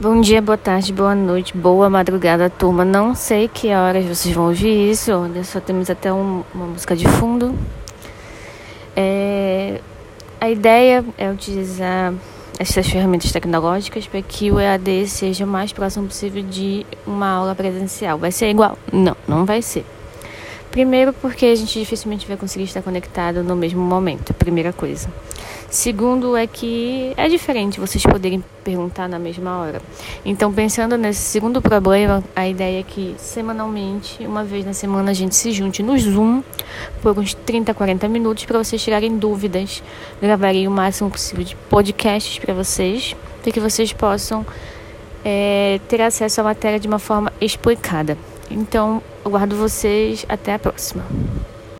Bom dia, boa tarde, boa noite, boa madrugada, turma. Não sei que horas vocês vão ouvir isso, só temos até um, uma música de fundo. É, a ideia é utilizar essas ferramentas tecnológicas para que o EAD seja o mais próximo possível de uma aula presencial. Vai ser igual? Não, não vai ser. Primeiro, porque a gente dificilmente vai conseguir estar conectado no mesmo momento, primeira coisa. Segundo, é que é diferente vocês poderem perguntar na mesma hora. Então, pensando nesse segundo problema, a ideia é que semanalmente, uma vez na semana, a gente se junte no Zoom por uns 30, 40 minutos para vocês tirarem dúvidas. Gravarei o máximo possível de podcasts para vocês, para que vocês possam é, ter acesso à matéria de uma forma explicada. Então, aguardo vocês. Até a próxima.